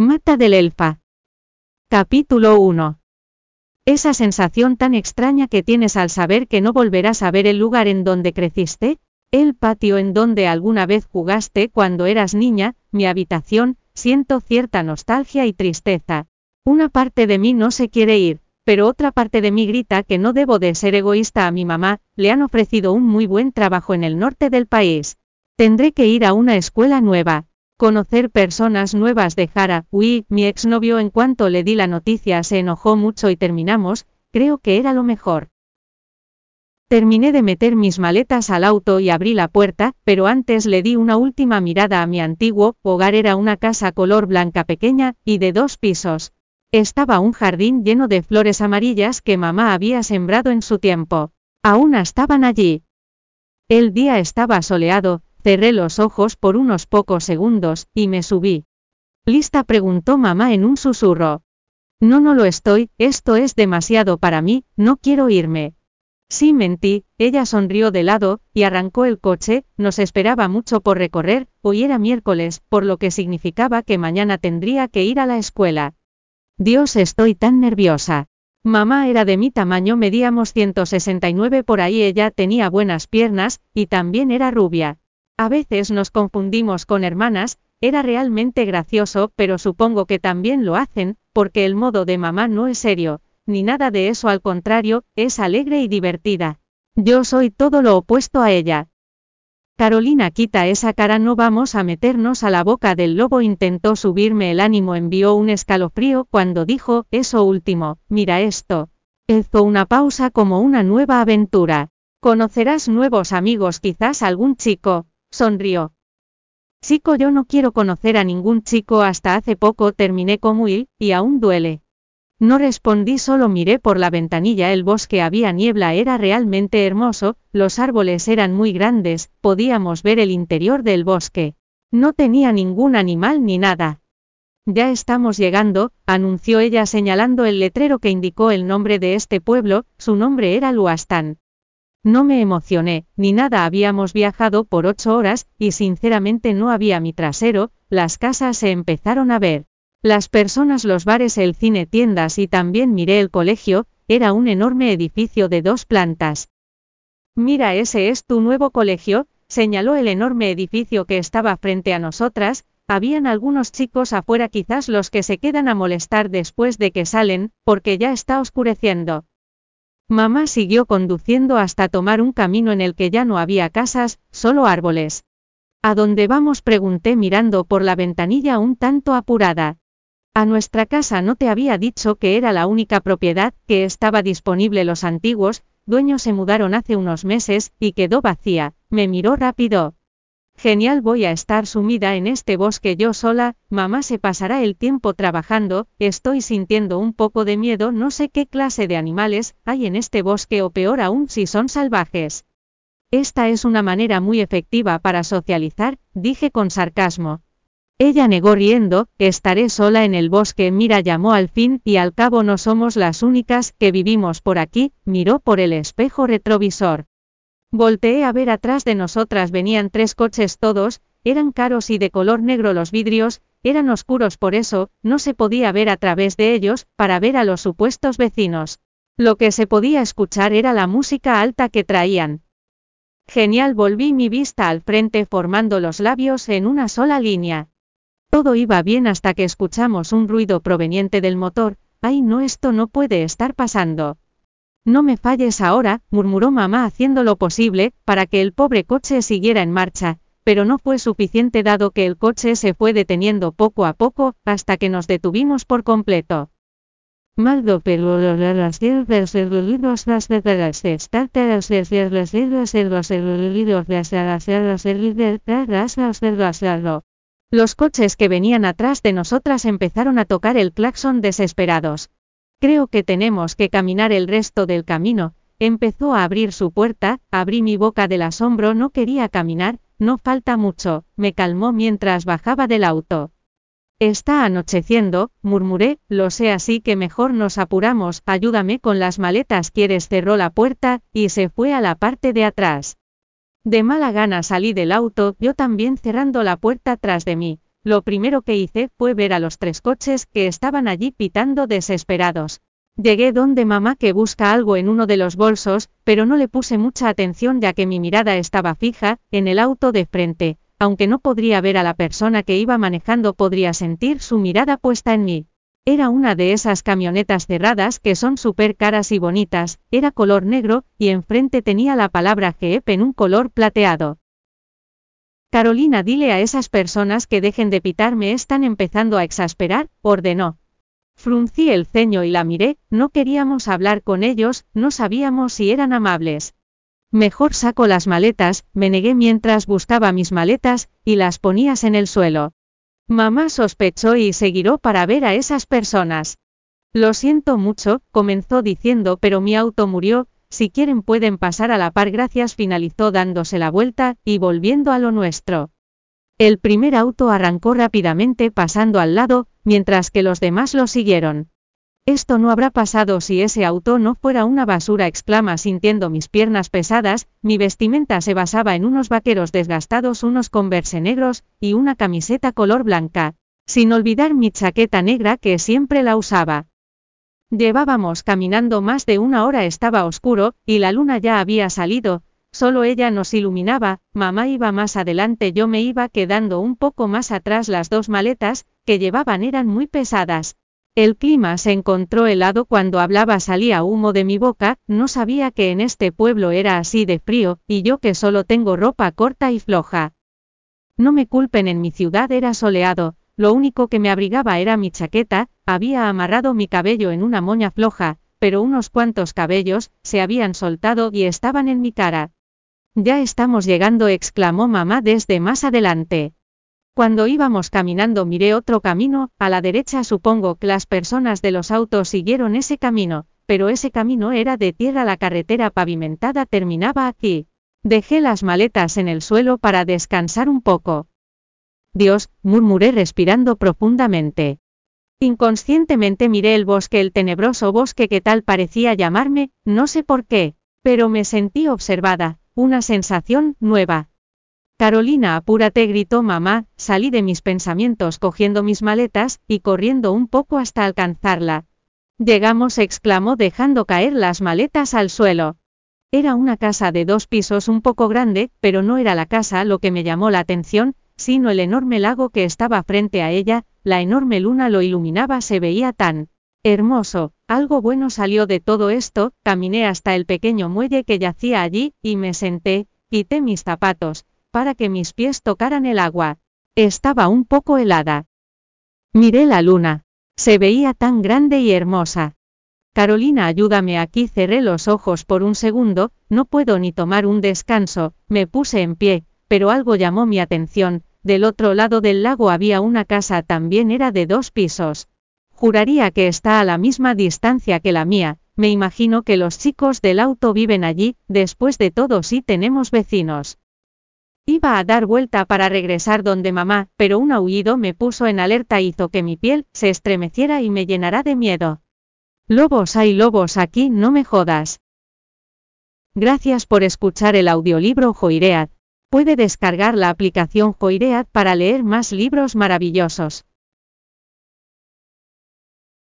Mata del Elfa. Capítulo 1. Esa sensación tan extraña que tienes al saber que no volverás a ver el lugar en donde creciste, el patio en donde alguna vez jugaste cuando eras niña, mi habitación, siento cierta nostalgia y tristeza. Una parte de mí no se quiere ir, pero otra parte de mí grita que no debo de ser egoísta a mi mamá, le han ofrecido un muy buen trabajo en el norte del país. Tendré que ir a una escuela nueva, conocer personas nuevas de Jara. Uy, mi exnovio en cuanto le di la noticia se enojó mucho y terminamos, creo que era lo mejor. Terminé de meter mis maletas al auto y abrí la puerta, pero antes le di una última mirada a mi antiguo hogar. Era una casa color blanca pequeña, y de dos pisos. Estaba un jardín lleno de flores amarillas que mamá había sembrado en su tiempo. Aún estaban allí. El día estaba soleado, cerré los ojos por unos pocos segundos, y me subí. ¿Lista? preguntó mamá en un susurro. No, no lo estoy, esto es demasiado para mí, no quiero irme. Sí, mentí, ella sonrió de lado, y arrancó el coche, nos esperaba mucho por recorrer, hoy era miércoles, por lo que significaba que mañana tendría que ir a la escuela. Dios, estoy tan nerviosa. Mamá era de mi tamaño, medíamos 169 por ahí, ella tenía buenas piernas, y también era rubia. A veces nos confundimos con hermanas, era realmente gracioso, pero supongo que también lo hacen, porque el modo de mamá no es serio, ni nada de eso, al contrario, es alegre y divertida. Yo soy todo lo opuesto a ella. Carolina, quita esa cara, no vamos a meternos a la boca del lobo. Intentó subirme el ánimo, envió un escalofrío cuando dijo, eso último, mira esto. Hizo una pausa como una nueva aventura. Conocerás nuevos amigos, quizás algún chico, sonrió. Chico, yo no quiero conocer a ningún chico, hasta hace poco terminé con Will, y aún duele. No respondí, solo miré por la ventanilla, el bosque había niebla, era realmente hermoso, los árboles eran muy grandes, podíamos ver el interior del bosque. No tenía ningún animal ni nada. Ya estamos llegando, anunció ella señalando el letrero que indicó el nombre de este pueblo, su nombre era Luastán. No me emocioné, ni nada habíamos viajado por ocho horas, y sinceramente no había mi trasero, las casas se empezaron a ver. Las personas, los bares, el cine, tiendas y también miré el colegio, era un enorme edificio de dos plantas. Mira, ese es tu nuevo colegio, señaló el enorme edificio que estaba frente a nosotras, habían algunos chicos afuera quizás los que se quedan a molestar después de que salen, porque ya está oscureciendo. Mamá siguió conduciendo hasta tomar un camino en el que ya no había casas, solo árboles. ¿A dónde vamos? pregunté mirando por la ventanilla un tanto apurada. A nuestra casa no te había dicho que era la única propiedad que estaba disponible. Los antiguos dueños se mudaron hace unos meses y quedó vacía. Me miró rápido. Genial, voy a estar sumida en este bosque yo sola, mamá se pasará el tiempo trabajando, estoy sintiendo un poco de miedo, no sé qué clase de animales hay en este bosque o peor aún si son salvajes. Esta es una manera muy efectiva para socializar, dije con sarcasmo. Ella negó riendo, estaré sola en el bosque. Mira llamó al fin, y al cabo no somos las únicas que vivimos por aquí, miró por el espejo retrovisor. Volteé a ver atrás de nosotras venían tres coches todos, eran caros y de color negro los vidrios, eran oscuros por eso, no se podía ver a través de ellos, para ver a los supuestos vecinos. Lo que se podía escuchar era la música alta que traían. Genial volví mi vista al frente formando los labios en una sola línea. Todo iba bien hasta que escuchamos un ruido proveniente del motor, ay no esto no puede estar pasando. No me falles ahora, murmuró mamá haciendo lo posible, para que el pobre coche siguiera en marcha, pero no fue suficiente dado que el coche se fue deteniendo poco a poco, hasta que nos detuvimos por completo. Las los coches que venían atrás de nosotras empezaron a tocar el claxon desesperados. Creo que tenemos que caminar el resto del camino. Empezó a abrir su puerta, abrí mi boca del asombro, no quería caminar, no falta mucho, me calmó mientras bajaba del auto. Está anocheciendo, murmuré, lo sé así que mejor nos apuramos, ayúdame con las maletas, quieres cerró la puerta, y se fue a la parte de atrás. De mala gana salí del auto, yo también cerrando la puerta tras de mí. Lo primero que hice fue ver a los tres coches que estaban allí pitando desesperados. Llegué donde mamá que busca algo en uno de los bolsos, pero no le puse mucha atención ya que mi mirada estaba fija, en el auto de frente, aunque no podría ver a la persona que iba manejando podría sentir su mirada puesta en mí. Era una de esas camionetas cerradas que son súper caras y bonitas, era color negro, y enfrente tenía la palabra Jeep en un color plateado. Carolina, dile a esas personas que dejen de pitarme, están empezando a exasperar, ordenó. Fruncí el ceño y la miré, no queríamos hablar con ellos, no sabíamos si eran amables. Mejor saco las maletas, me negué mientras buscaba mis maletas, y las ponías en el suelo. Mamá sospechó y se giró para ver a esas personas. Lo siento mucho, comenzó diciendo, pero mi auto murió, si quieren pueden pasar a la par gracias finalizó dándose la vuelta, y volviendo a lo nuestro. El primer auto arrancó rápidamente pasando al lado, mientras que los demás lo siguieron. Esto no habrá pasado si ese auto no fuera una basura, exclama sintiendo mis piernas pesadas, mi vestimenta se basaba en unos vaqueros desgastados, unos converse negros, y una camiseta color blanca, sin olvidar mi chaqueta negra que siempre la usaba. Llevábamos caminando más de una hora, estaba oscuro, y la luna ya había salido, Solo ella nos iluminaba, mamá iba más adelante, yo me iba quedando un poco más atrás, las dos maletas que llevaban eran muy pesadas. El clima se encontró helado cuando hablaba salía humo de mi boca, no sabía que en este pueblo era así de frío, y yo que solo tengo ropa corta y floja. No me culpen, en mi ciudad era soleado, lo único que me abrigaba era mi chaqueta, había amarrado mi cabello en una moña floja, pero unos cuantos cabellos se habían soltado y estaban en mi cara. Ya estamos llegando, exclamó mamá desde más adelante. Cuando íbamos caminando miré otro camino, a la derecha supongo que las personas de los autos siguieron ese camino, pero ese camino era de tierra, la carretera pavimentada terminaba aquí. Dejé las maletas en el suelo para descansar un poco. Dios, murmuré respirando profundamente. Inconscientemente miré el bosque, el tenebroso bosque que tal parecía llamarme, no sé por qué, pero me sentí observada, una sensación nueva. Carolina, apúrate, gritó mamá, salí de mis pensamientos cogiendo mis maletas, y corriendo un poco hasta alcanzarla. Llegamos, exclamó dejando caer las maletas al suelo. Era una casa de dos pisos un poco grande, pero no era la casa lo que me llamó la atención, sino el enorme lago que estaba frente a ella, la enorme luna lo iluminaba, se veía tan hermoso, algo bueno salió de todo esto, caminé hasta el pequeño muelle que yacía allí, y me senté, quité mis zapatos, para que mis pies tocaran el agua. Estaba un poco helada. Miré la luna. Se veía tan grande y hermosa. Carolina, ayúdame aquí, cerré los ojos por un segundo, no puedo ni tomar un descanso, me puse en pie, pero algo llamó mi atención, del otro lado del lago había una casa también era de dos pisos. Juraría que está a la misma distancia que la mía, me imagino que los chicos del auto viven allí, después de todo sí tenemos vecinos. Iba a dar vuelta para regresar donde mamá, pero un aullido me puso en alerta hizo que mi piel se estremeciera y me llenara de miedo. Lobos hay lobos aquí, no me jodas. Gracias por escuchar el audiolibro Joiread. Puede descargar la aplicación Joiread para leer más libros maravillosos.